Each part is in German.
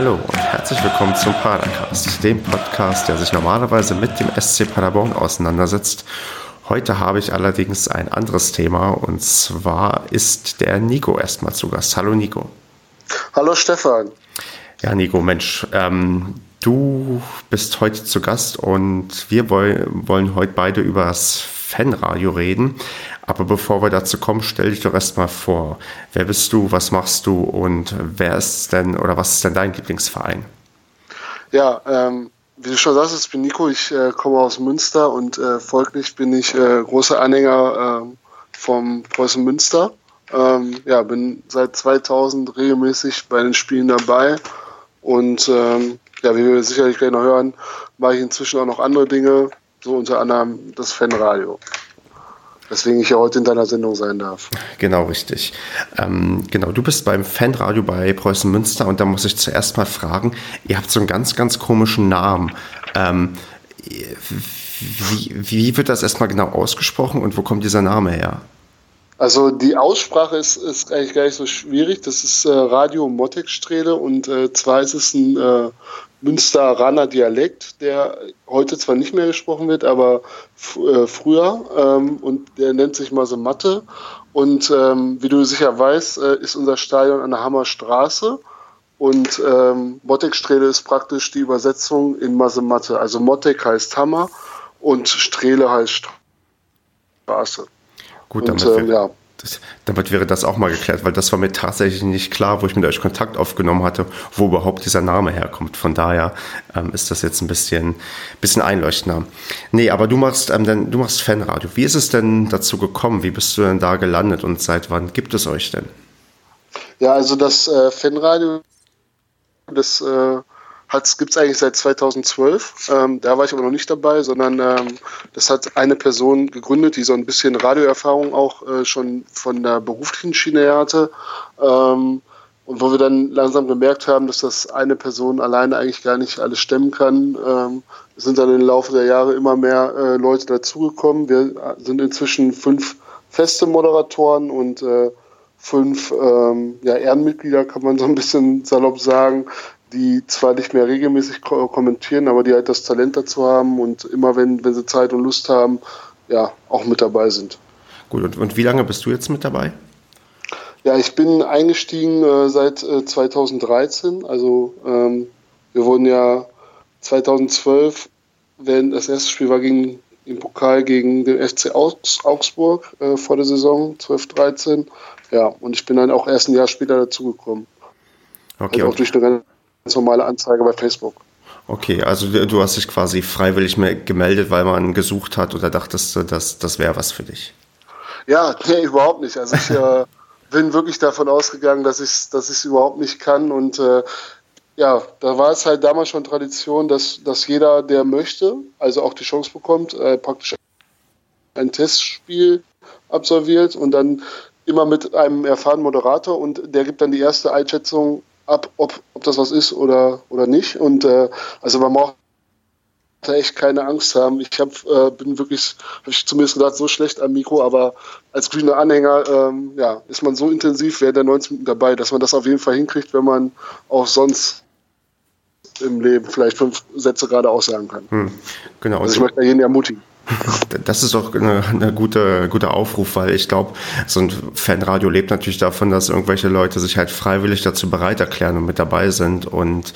Hallo und herzlich willkommen zum Padercast, dem Podcast, der sich normalerweise mit dem SC Paderborn auseinandersetzt. Heute habe ich allerdings ein anderes Thema und zwar ist der Nico erstmal zu Gast. Hallo Nico. Hallo Stefan. Ja, Nico, Mensch, ähm, du bist heute zu Gast und wir wollen, wollen heute beide über das Fanradio reden. Aber bevor wir dazu kommen, stell dich doch erstmal vor. Wer bist du, was machst du und wer ist denn oder was ist denn dein Lieblingsverein? Ja, ähm, wie du schon sagst, ich bin Nico, ich äh, komme aus Münster und äh, folglich bin ich äh, großer Anhänger äh, vom Preußen Münster. Ähm, ja, bin seit 2000 regelmäßig bei den Spielen dabei und ähm, ja, wie wir sicherlich gleich noch hören, mache ich inzwischen auch noch andere Dinge, so unter anderem das Fanradio weswegen ich ja heute in deiner Sendung sein darf. Genau, richtig. Ähm, genau, du bist beim Fanradio bei Preußen Münster und da muss ich zuerst mal fragen, ihr habt so einen ganz, ganz komischen Namen. Ähm, wie, wie wird das erstmal genau ausgesprochen und wo kommt dieser Name her? Also die Aussprache ist, ist eigentlich gar nicht so schwierig. Das ist äh, Radio Mottekstrele und äh, zwar ist es ein äh, Münsteraner Dialekt, der heute zwar nicht mehr gesprochen wird, aber äh, früher ähm, und der nennt sich Masematte. Und ähm, wie du sicher weißt, äh, ist unser Stadion an der Hammerstraße und ähm, Mottekstrele ist praktisch die Übersetzung in Masematte. Also Mottek heißt Hammer und Strele heißt Straße. Gut, damit, und, ähm, ja. das, damit wäre das auch mal geklärt, weil das war mir tatsächlich nicht klar, wo ich mit euch Kontakt aufgenommen hatte, wo überhaupt dieser Name herkommt. Von daher ähm, ist das jetzt ein bisschen, bisschen einleuchtender. Nee, aber du machst, ähm, denn, du machst Fanradio. Wie ist es denn dazu gekommen? Wie bist du denn da gelandet und seit wann gibt es euch denn? Ja, also das äh, Fanradio, das äh, gibt es eigentlich seit 2012. Ähm, da war ich aber noch nicht dabei, sondern ähm, das hat eine Person gegründet, die so ein bisschen Radioerfahrung auch äh, schon von der beruflichen Schiene hatte. Ähm, und wo wir dann langsam gemerkt haben, dass das eine Person alleine eigentlich gar nicht alles stemmen kann, ähm, sind dann im Laufe der Jahre immer mehr äh, Leute dazugekommen. Wir sind inzwischen fünf feste Moderatoren und äh, fünf ähm, ja, Ehrenmitglieder, kann man so ein bisschen salopp sagen, die zwar nicht mehr regelmäßig kommentieren, aber die halt das Talent dazu haben und immer, wenn, wenn sie Zeit und Lust haben, ja, auch mit dabei sind. Gut, und, und wie lange bist du jetzt mit dabei? Ja, ich bin eingestiegen äh, seit äh, 2013. Also ähm, wir wurden ja 2012, wenn das erste Spiel war gegen, im Pokal gegen den FC Augsburg äh, vor der Saison 12-13. Ja, und ich bin dann auch erst ein Jahr später dazugekommen. Okay. Also auch durch eine ganz normale Anzeige bei Facebook. Okay, also du hast dich quasi freiwillig gemeldet, weil man gesucht hat oder dachtest du, dass das wäre was für dich? Ja, nee, überhaupt nicht. Also ich äh, bin wirklich davon ausgegangen, dass ich es dass überhaupt nicht kann und äh, ja, da war es halt damals schon Tradition, dass, dass jeder, der möchte, also auch die Chance bekommt, äh, praktisch ein Testspiel absolviert und dann immer mit einem erfahrenen Moderator und der gibt dann die erste Einschätzung, ab, ob, ob das was ist oder, oder nicht. Und äh, also man braucht da echt keine Angst haben. Ich hab, äh, bin wirklich, habe ich zumindest gedacht, so schlecht am Mikro, aber als grüner Anhänger ähm, ja, ist man so intensiv während der 90 Minuten dabei, dass man das auf jeden Fall hinkriegt, wenn man auch sonst im Leben vielleicht fünf Sätze gerade aussagen kann. Hm, genau. Also ich möchte jeden ermutigen. Das ist doch eine, eine gute, guter Aufruf, weil ich glaube, so ein Fanradio lebt natürlich davon, dass irgendwelche Leute sich halt freiwillig dazu bereit erklären und mit dabei sind. Und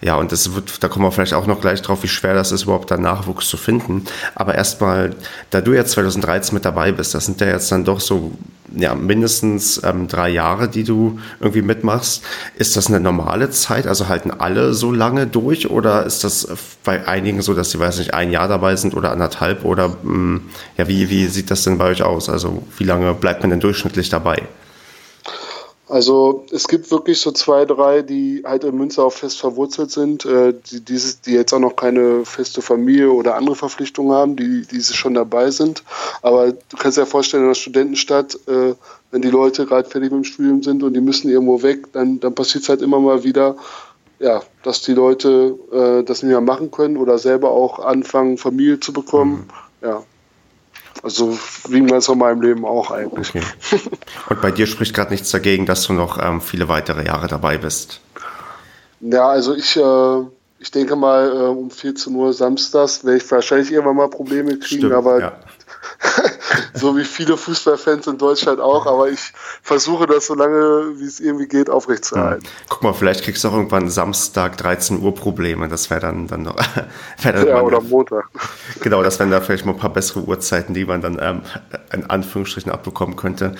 ja, und das wird, da kommen wir vielleicht auch noch gleich drauf, wie schwer das ist, überhaupt da Nachwuchs zu finden. Aber erstmal, da du jetzt 2013 mit dabei bist, das sind ja jetzt dann doch so ja, mindestens ähm, drei Jahre, die du irgendwie mitmachst. Ist das eine normale Zeit? Also halten alle so lange durch oder ist das bei einigen so, dass sie, weiß nicht, ein Jahr dabei sind oder anderthalb oder mh, hm, ja, wie, wie sieht das denn bei euch aus? Also wie lange bleibt man denn durchschnittlich dabei? Also es gibt wirklich so zwei, drei, die halt in Münster auch fest verwurzelt sind, äh, die, dieses, die jetzt auch noch keine feste Familie oder andere Verpflichtungen haben, die, die schon dabei sind. Aber du kannst dir ja vorstellen, in der Studentenstadt, äh, wenn die Leute gerade fertig mit dem Studium sind und die müssen irgendwo weg, dann, dann passiert es halt immer mal wieder, ja, dass die Leute äh, das nicht mehr machen können oder selber auch anfangen, Familie zu bekommen. Mhm. Ja, also wie in ganz normalem Leben auch eigentlich. Okay. Und bei dir spricht gerade nichts dagegen, dass du noch ähm, viele weitere Jahre dabei bist. Ja, also ich, äh, ich denke mal, äh, um 14 Uhr samstags werde ich wahrscheinlich irgendwann mal Probleme kriegen, Stimmt, aber ja. So wie viele Fußballfans in Deutschland auch, aber ich versuche das so lange, wie es irgendwie geht, aufrechtzuerhalten. Ja. Guck mal, vielleicht kriegst du auch irgendwann Samstag 13 Uhr Probleme, das wäre dann, dann noch. Dann ja, oder Montag. Genau, das wären da vielleicht mal ein paar bessere Uhrzeiten, die man dann ähm, in Anführungsstrichen abbekommen könnte.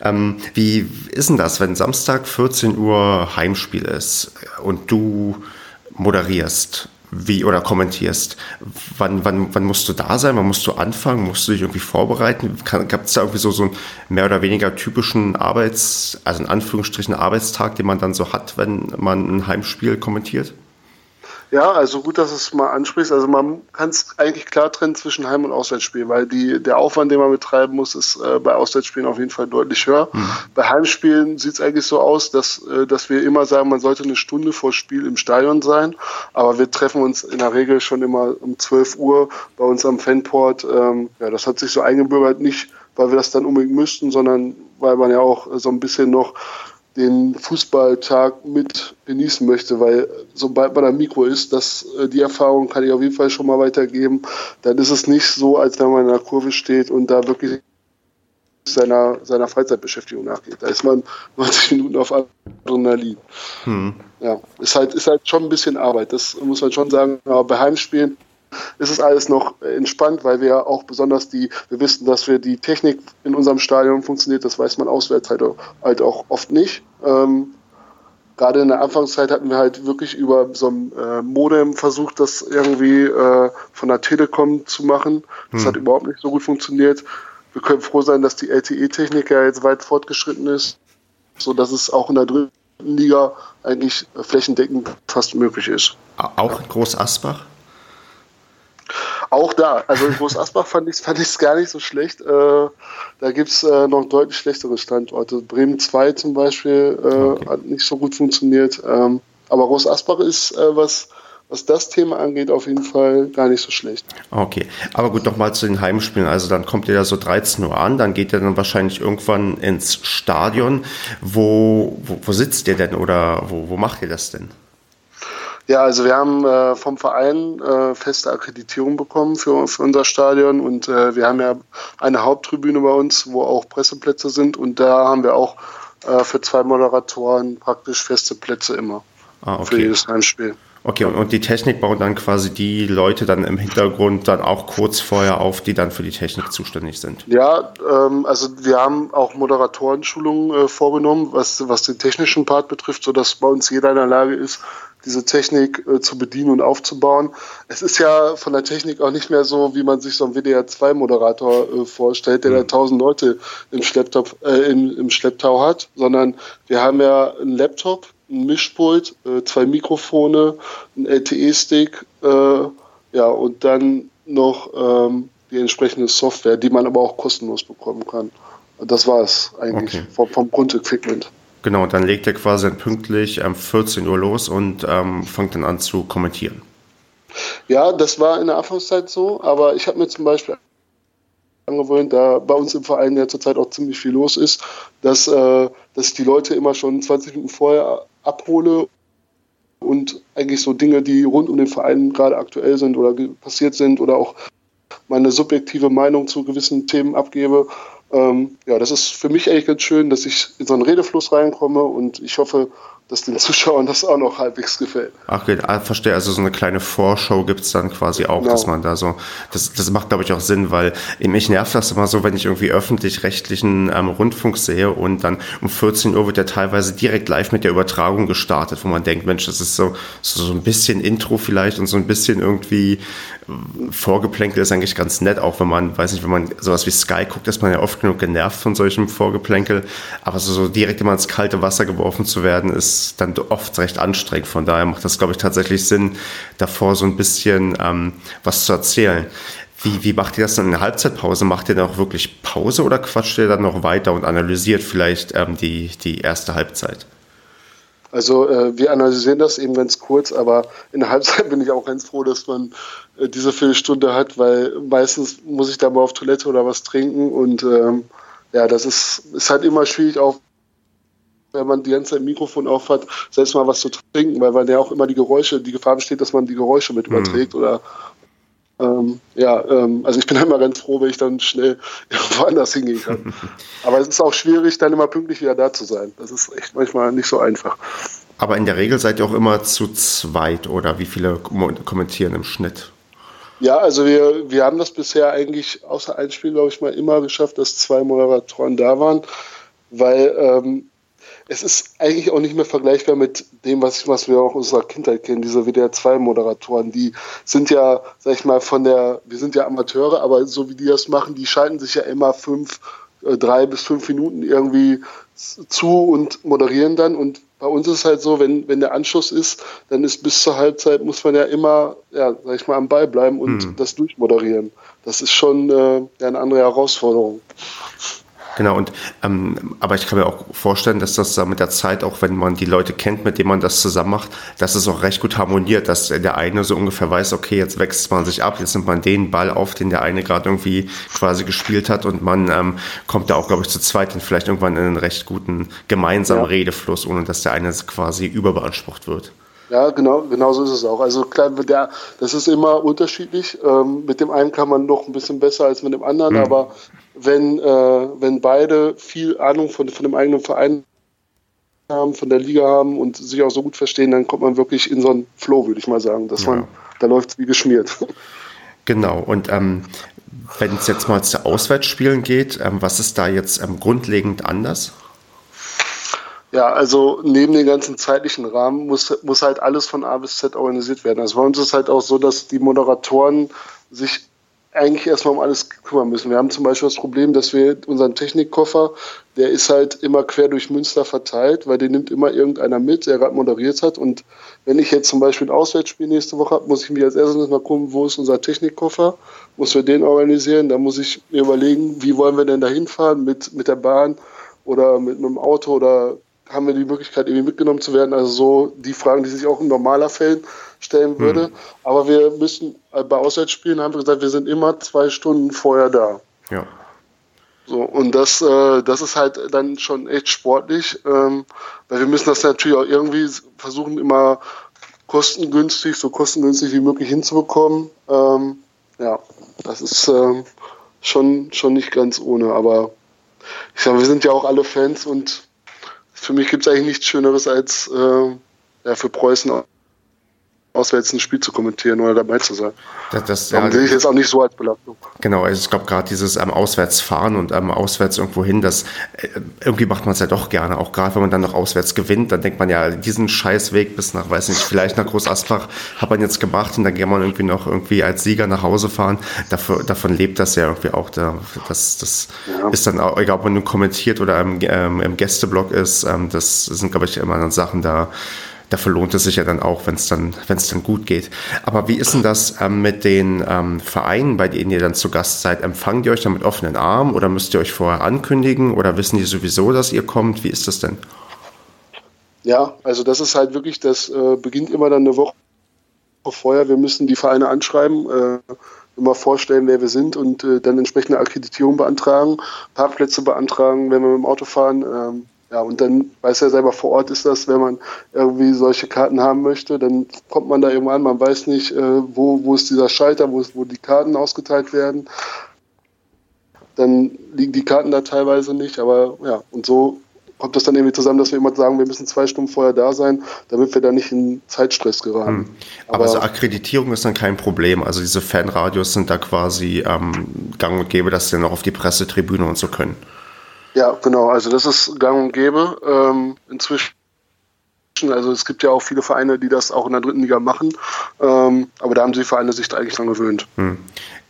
Ähm, wie ist denn das, wenn Samstag 14 Uhr Heimspiel ist und du moderierst? Wie oder kommentierst. Wann, wann, wann musst du da sein? Wann musst du anfangen? Musst du dich irgendwie vorbereiten? Gab es da irgendwie so, so einen mehr oder weniger typischen Arbeits-, also in Anführungsstrichen Arbeitstag, den man dann so hat, wenn man ein Heimspiel kommentiert? Ja, also gut, dass du es mal ansprichst. Also man kann es eigentlich klar trennen zwischen Heim- und Auswärtsspiel, weil die, der Aufwand, den man betreiben muss, ist äh, bei Auswärtsspielen auf jeden Fall deutlich höher. Mhm. Bei Heimspielen sieht es eigentlich so aus, dass, äh, dass wir immer sagen, man sollte eine Stunde vor Spiel im Stadion sein. Aber wir treffen uns in der Regel schon immer um 12 Uhr bei uns am Fanport. Ähm, ja, das hat sich so eingebürgert, nicht weil wir das dann unbedingt müssten, sondern weil man ja auch so ein bisschen noch den Fußballtag mit genießen möchte, weil sobald man am Mikro ist, das, äh, die Erfahrung kann ich auf jeden Fall schon mal weitergeben, dann ist es nicht so, als wenn man in der Kurve steht und da wirklich seiner, seiner Freizeitbeschäftigung nachgeht. Da ist man 90 Minuten auf Adrenalin. Hm. Ja, ist halt, ist halt schon ein bisschen Arbeit, das muss man schon sagen. Aber bei Heimspielen ist es alles noch entspannt, weil wir auch besonders die, wir wissen, dass wir die Technik in unserem Stadion funktioniert, das weiß man auswärts halt, halt auch oft nicht. Ähm, Gerade in der Anfangszeit hatten wir halt wirklich über so ein äh, Modem versucht, das irgendwie äh, von der Telekom zu machen. Das hm. hat überhaupt nicht so gut funktioniert. Wir können froh sein, dass die LTE-Technik ja jetzt weit fortgeschritten ist, so dass es auch in der dritten Liga eigentlich flächendeckend fast möglich ist. Auch in Groß Asbach? Auch da, also in Groß Asbach fand ich es fand gar nicht so schlecht. Äh, da gibt es äh, noch deutlich schlechtere Standorte. Bremen 2 zum Beispiel äh, okay. hat nicht so gut funktioniert. Ähm, aber Groß Asbach ist, äh, was, was das Thema angeht, auf jeden Fall gar nicht so schlecht. Okay, aber gut, nochmal zu den Heimspielen. Also dann kommt ihr da so 13 Uhr an, dann geht ihr dann wahrscheinlich irgendwann ins Stadion. Wo, wo, wo sitzt ihr denn oder wo, wo macht ihr das denn? Ja, also wir haben äh, vom Verein äh, feste Akkreditierung bekommen für, für unser Stadion und äh, wir haben ja eine Haupttribüne bei uns, wo auch Presseplätze sind und da haben wir auch äh, für zwei Moderatoren praktisch feste Plätze immer ah, okay. für jedes Heimspiel. Okay, und, und die Technik bauen dann quasi die Leute dann im Hintergrund dann auch kurz vorher auf, die dann für die Technik zuständig sind? Ja, ähm, also wir haben auch Moderatorenschulungen äh, vorgenommen, was, was den technischen Part betrifft, sodass bei uns jeder in der Lage ist, diese Technik äh, zu bedienen und aufzubauen. Es ist ja von der Technik auch nicht mehr so, wie man sich so einen WDR2-Moderator äh, vorstellt, der mhm. da tausend Leute im, Schlepptau, äh, im, im Schlepptau hat, sondern wir haben ja einen Laptop, ein Mischpult, äh, zwei Mikrofone, ein LTE-Stick, äh, ja, und dann noch ähm, die entsprechende Software, die man aber auch kostenlos bekommen kann. Das war es eigentlich okay. vom, vom Grundequipment. Genau, dann legt er quasi pünktlich um 14 Uhr los und ähm, fängt dann an zu kommentieren. Ja, das war in der Anfangszeit so, aber ich habe mir zum Beispiel angewöhnt, da bei uns im Verein ja zurzeit auch ziemlich viel los ist, dass, äh, dass ich die Leute immer schon 20 Minuten vorher abhole und eigentlich so Dinge, die rund um den Verein gerade aktuell sind oder passiert sind oder auch meine subjektive Meinung zu gewissen Themen abgebe ähm, ja, das ist für mich eigentlich ganz schön, dass ich in so einen Redefluss reinkomme und ich hoffe, dass den Zuschauern das auch noch halbwegs gefällt. Ach, okay, ah, verstehe. Also so eine kleine Vorschau gibt es dann quasi auch, genau. dass man da so, das, das macht, glaube ich, auch Sinn, weil mich nervt das immer so, wenn ich irgendwie öffentlich-rechtlichen ähm, Rundfunk sehe und dann um 14 Uhr wird ja teilweise direkt live mit der Übertragung gestartet, wo man denkt, Mensch, das ist so, so, so ein bisschen Intro vielleicht und so ein bisschen irgendwie äh, Vorgeplänkel ist eigentlich ganz nett, auch wenn man, weiß nicht, wenn man sowas wie Sky guckt, ist man ja oft genug genervt von solchem Vorgeplänkel, aber so, so direkt immer ins kalte Wasser geworfen zu werden, ist ist dann oft recht anstrengend. Von daher macht das, glaube ich, tatsächlich Sinn, davor so ein bisschen ähm, was zu erzählen. Wie, wie macht ihr das dann in der Halbzeitpause? Macht ihr dann auch wirklich Pause oder quatscht ihr dann noch weiter und analysiert vielleicht ähm, die, die erste Halbzeit? Also äh, wir analysieren das eben ganz kurz, aber in der Halbzeit bin ich auch ganz froh, dass man äh, diese Viertelstunde hat, weil meistens muss ich da mal auf Toilette oder was trinken und ähm, ja, das ist, ist halt immer schwierig, auch wenn man die ganze Zeit ein Mikrofon auf hat, selbst mal was zu trinken, weil man ja auch immer die Geräusche, die Gefahr besteht, dass man die Geräusche mit mhm. überträgt oder ähm, ja, ähm, also ich bin immer ganz froh, wenn ich dann schnell irgendwo anders hingehen kann. Aber es ist auch schwierig, dann immer pünktlich wieder da zu sein. Das ist echt manchmal nicht so einfach. Aber in der Regel seid ihr auch immer zu zweit oder wie viele kommentieren im Schnitt? Ja, also wir, wir haben das bisher eigentlich außer ein Spiel, glaube ich, mal immer geschafft, dass zwei Moderatoren da waren, weil ähm, es ist eigentlich auch nicht mehr vergleichbar mit dem, was, was wir auch aus unserer Kindheit kennen, diese WDR2-Moderatoren. Die sind ja, sag ich mal, von der, wir sind ja Amateure, aber so wie die das machen, die schalten sich ja immer fünf, äh, drei bis fünf Minuten irgendwie zu und moderieren dann. Und bei uns ist es halt so, wenn, wenn der Anschluss ist, dann ist bis zur Halbzeit muss man ja immer, ja, sag ich mal, am Ball bleiben und hm. das durchmoderieren. Das ist schon äh, eine andere Herausforderung. Genau, und ähm, aber ich kann mir auch vorstellen, dass das da mit der Zeit, auch wenn man die Leute kennt, mit denen man das zusammen macht, dass es auch recht gut harmoniert, dass der eine so ungefähr weiß, okay, jetzt wechselt man sich ab, jetzt nimmt man den Ball auf, den der eine gerade irgendwie quasi gespielt hat und man ähm, kommt da auch, glaube ich, zu zweit dann vielleicht irgendwann in einen recht guten gemeinsamen ja. Redefluss, ohne dass der eine quasi überbeansprucht wird. Ja, genau, genau so ist es auch. Also klar, der, das ist immer unterschiedlich. Ähm, mit dem einen kann man noch ein bisschen besser als mit dem anderen, mhm. aber wenn, äh, wenn beide viel Ahnung von, von dem eigenen Verein haben, von der Liga haben und sich auch so gut verstehen, dann kommt man wirklich in so einen Flow, würde ich mal sagen. Dass ja. man, da läuft es wie geschmiert. Genau, und ähm, wenn es jetzt mal zu Auswärtsspielen geht, ähm, was ist da jetzt ähm, grundlegend anders? Ja, also neben dem ganzen zeitlichen Rahmen muss, muss halt alles von A bis Z organisiert werden. Also bei uns ist es halt auch so, dass die Moderatoren sich eigentlich erstmal um alles kümmern müssen. Wir haben zum Beispiel das Problem, dass wir unseren Technikkoffer, der ist halt immer quer durch Münster verteilt, weil den nimmt immer irgendeiner mit, der gerade moderiert hat. Und wenn ich jetzt zum Beispiel ein Auswärtsspiel nächste Woche habe, muss ich mich als erstes mal gucken, wo ist unser Technikkoffer, muss wir den organisieren. Da muss ich mir überlegen, wie wollen wir denn da hinfahren, mit, mit der Bahn oder mit einem Auto oder haben wir die Möglichkeit, irgendwie mitgenommen zu werden. Also so die Fragen, die sich auch in normaler Fällen stellen würde. Hm. Aber wir müssen äh, bei Auswärtsspielen haben wir gesagt, wir sind immer zwei Stunden vorher da. Ja. So, und das, äh, das ist halt dann schon echt sportlich, ähm, weil wir müssen das natürlich auch irgendwie versuchen, immer kostengünstig, so kostengünstig wie möglich hinzubekommen. Ähm, ja, das ist ähm, schon, schon nicht ganz ohne, aber ich sage, wir sind ja auch alle Fans und für mich gibt es eigentlich nichts Schöneres als äh, ja, für Preußen auswärts ein Spiel zu kommentieren oder dabei zu sein. Das, das ja, sehe ich jetzt auch nicht so als Belastung. Genau, also ich glaube gerade dieses ähm, Auswärtsfahren und ähm, auswärts irgendwo hin, das äh, irgendwie macht man es ja doch gerne, auch gerade wenn man dann noch auswärts gewinnt, dann denkt man ja, diesen Scheißweg bis nach, weiß nicht, vielleicht nach Groß Asbach hat man jetzt gemacht und dann kann man irgendwie noch irgendwie als Sieger nach Hause fahren. Dafür, davon lebt das ja irgendwie auch. Da, das das ja. ist dann auch, egal ob man nur kommentiert oder im, ähm, im Gästeblog ist, ähm, das sind, glaube ich, immer dann Sachen da dafür lohnt es sich ja dann auch, wenn es dann, wenn dann gut geht. Aber wie ist denn das ähm, mit den ähm, Vereinen, bei denen ihr dann zu Gast seid? Empfangt ihr euch dann mit offenen Armen oder müsst ihr euch vorher ankündigen oder wissen die sowieso, dass ihr kommt? Wie ist das denn? Ja, also das ist halt wirklich, das äh, beginnt immer dann eine Woche vorher. Wir müssen die Vereine anschreiben, äh, immer vorstellen, wer wir sind und äh, dann entsprechende Akkreditierung beantragen, Parkplätze beantragen, wenn wir mit dem Auto fahren. Ähm, ja, und dann weiß er selber vor Ort ist das, wenn man irgendwie solche Karten haben möchte, dann kommt man da irgendwann an, man weiß nicht, äh, wo, wo ist dieser Schalter, wo, ist, wo die Karten ausgeteilt werden. Dann liegen die Karten da teilweise nicht, aber ja, und so kommt das dann irgendwie zusammen, dass wir immer sagen, wir müssen zwei Stunden vorher da sein, damit wir da nicht in Zeitstress geraten. Hm. Aber, Aber so Akkreditierung ist dann kein Problem. Also diese Fanradios sind da quasi ähm, gang und gäbe, dass sie dann auch auf die Pressetribüne und so können. Ja, genau. Also das ist gang und gäbe ähm, inzwischen. Also es gibt ja auch viele Vereine, die das auch in der dritten Liga machen. Ähm, aber da haben die Vereine sich da eigentlich dran gewöhnt. Hm.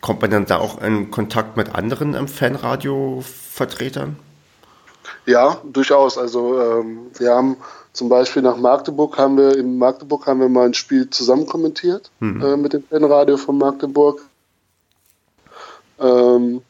Kommt man dann da auch in Kontakt mit anderen ähm, Fanradio-Vertretern? Ja, durchaus. Also ähm, wir haben zum Beispiel nach Magdeburg haben wir, in Magdeburg haben wir mal ein Spiel zusammen kommentiert mhm. äh, mit dem Fanradio von Magdeburg. Ähm,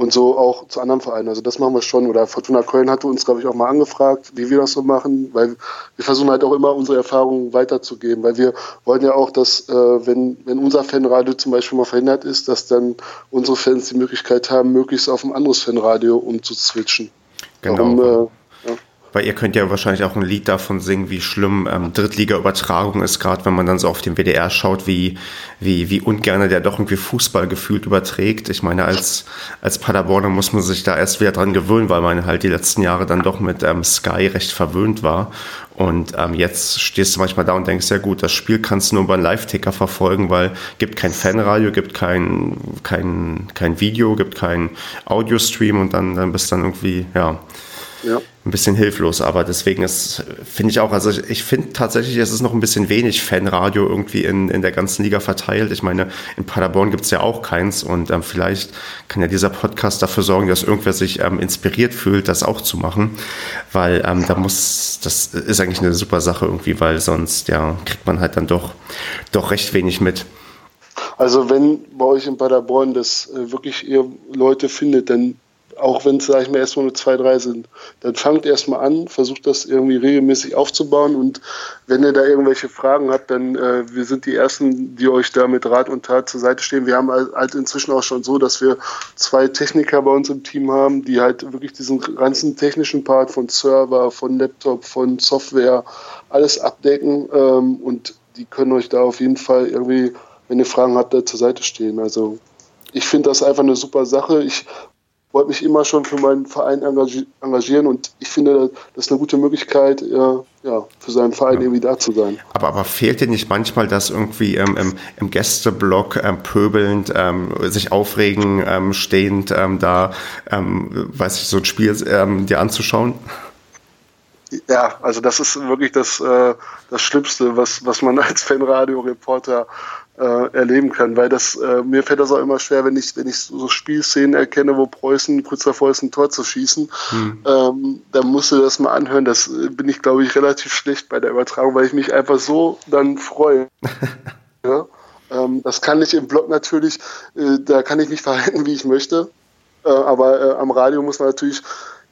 und so auch zu anderen Vereinen. Also das machen wir schon. Oder Fortuna Köln hatte uns, glaube ich, auch mal angefragt, wie wir das so machen, weil wir versuchen halt auch immer unsere Erfahrungen weiterzugeben, weil wir wollen ja auch, dass äh, wenn, wenn unser Fanradio zum Beispiel mal verhindert ist, dass dann unsere Fans die Möglichkeit haben, möglichst auf ein anderes Fanradio umzuswitchen. Genau. Warum, äh. Weil ihr könnt ja wahrscheinlich auch ein Lied davon singen, wie schlimm ähm, Drittliga-Übertragung ist, gerade wenn man dann so auf den WDR schaut, wie, wie, wie ungerne der doch irgendwie Fußball gefühlt überträgt. Ich meine, als, als Paderborner muss man sich da erst wieder dran gewöhnen, weil man halt die letzten Jahre dann doch mit ähm, Sky recht verwöhnt war. Und ähm, jetzt stehst du manchmal da und denkst, ja gut, das Spiel kannst du nur über einen Live-Ticker verfolgen, weil gibt kein Fanradio, gibt kein, kein, kein Video, gibt kein Audio-Stream und dann, dann bist du dann irgendwie, ja, ja. Ein bisschen hilflos. Aber deswegen ist, finde ich auch, also ich, ich finde tatsächlich, es ist noch ein bisschen wenig Fanradio irgendwie in, in der ganzen Liga verteilt. Ich meine, in Paderborn gibt es ja auch keins und ähm, vielleicht kann ja dieser Podcast dafür sorgen, dass irgendwer sich ähm, inspiriert fühlt, das auch zu machen. Weil ähm, da muss, das ist eigentlich eine super Sache irgendwie, weil sonst ja kriegt man halt dann doch, doch recht wenig mit. Also wenn bei euch in Paderborn das äh, wirklich ihr Leute findet, dann auch wenn es, sage ich mal, erstmal nur zwei, drei sind, dann fangt erstmal an, versucht das irgendwie regelmäßig aufzubauen und wenn ihr da irgendwelche Fragen habt, dann äh, wir sind die Ersten, die euch da mit Rat und Tat zur Seite stehen. Wir haben halt inzwischen auch schon so, dass wir zwei Techniker bei uns im Team haben, die halt wirklich diesen ganzen technischen Part von Server, von Laptop, von Software, alles abdecken ähm, und die können euch da auf jeden Fall irgendwie, wenn ihr Fragen habt, da zur Seite stehen. Also ich finde das einfach eine super Sache. Ich wollte mich immer schon für meinen Verein engagieren und ich finde, das ist eine gute Möglichkeit, ja, ja für seinen Verein ja. irgendwie da zu sein. Aber, aber fehlt dir nicht manchmal, dass irgendwie ähm, im, im Gästeblock ähm, pöbelnd, ähm, sich aufregen, ähm, stehend ähm, da, ähm, weiß ich, so ein Spiel dir anzuschauen? Ja, also das ist wirklich das, äh, das Schlimmste, was, was man als Fanradio-Reporter äh, erleben kann, weil das äh, mir fällt das auch immer schwer, wenn ich wenn ich so Spielszenen erkenne, wo Preußen kurz davor ist, ein Tor zu schießen, hm. ähm, dann musst du das mal anhören. Das äh, bin ich glaube ich relativ schlecht bei der Übertragung, weil ich mich einfach so dann freue. ja? ähm, das kann ich im Blog natürlich, äh, da kann ich mich verhalten, wie ich möchte, äh, aber äh, am Radio muss man natürlich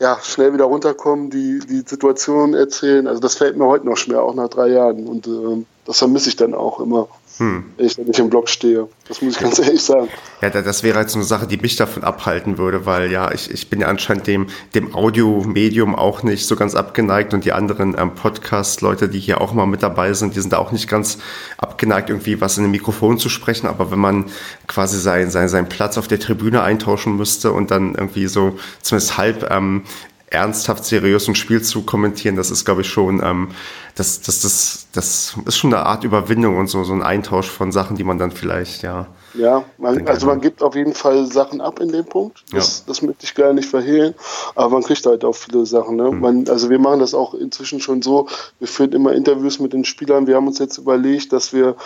ja, schnell wieder runterkommen, die, die Situation erzählen. Also das fällt mir heute noch schwer, auch nach drei Jahren. Und äh, das vermisse ich dann auch immer hm. ich nicht im Blog stehe. Das muss ich ganz ehrlich sagen. Ja, das wäre jetzt eine Sache, die mich davon abhalten würde, weil ja, ich, ich bin ja anscheinend dem, dem Audio-Medium auch nicht so ganz abgeneigt und die anderen ähm, Podcast-Leute, die hier auch mal mit dabei sind, die sind da auch nicht ganz abgeneigt, irgendwie was in dem Mikrofon zu sprechen. Aber wenn man quasi sein, sein, seinen Platz auf der Tribüne eintauschen müsste und dann irgendwie so zumindest halb ähm, ernsthaft seriös ein Spiel zu kommentieren, das ist, glaube ich, schon, ähm, das, das, das, das ist schon eine Art Überwindung und so, so ein Eintausch von Sachen, die man dann vielleicht, ja. Ja, man, also man gibt auf jeden Fall Sachen ab in dem Punkt. Das, ja. das möchte ich gar nicht verhehlen. Aber man kriegt halt auch viele Sachen. Ne? Mhm. Man, also wir machen das auch inzwischen schon so. Wir führen immer Interviews mit den Spielern. Wir haben uns jetzt überlegt, dass wir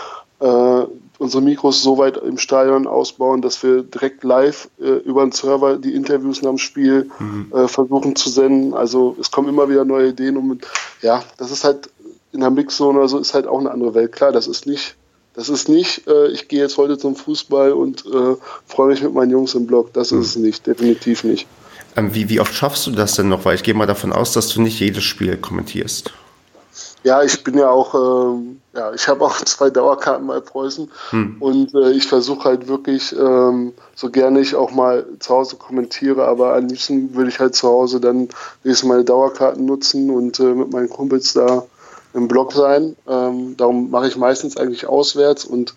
äh, unsere Mikros so weit im Stadion ausbauen, dass wir direkt live äh, über den Server die Interviews nach dem Spiel mhm. äh, versuchen zu senden. Also es kommen immer wieder neue Ideen und ja, das ist halt in der Mixzone oder so ist halt auch eine andere Welt. Klar, das ist nicht, das ist nicht, äh, ich gehe jetzt heute zum Fußball und äh, freue mich mit meinen Jungs im Blog. Das mhm. ist es nicht, definitiv nicht. Ähm, wie, wie oft schaffst du das denn noch? Weil ich gehe mal davon aus, dass du nicht jedes Spiel kommentierst. Ja, ich bin ja auch, ähm, ja, ich habe auch zwei Dauerkarten bei Preußen hm. und äh, ich versuche halt wirklich, ähm, so gerne ich auch mal zu Hause kommentiere, aber am liebsten würde ich halt zu Hause dann wenigstens meine Dauerkarten nutzen und äh, mit meinen Kumpels da im Blog sein. Ähm, darum mache ich meistens eigentlich auswärts und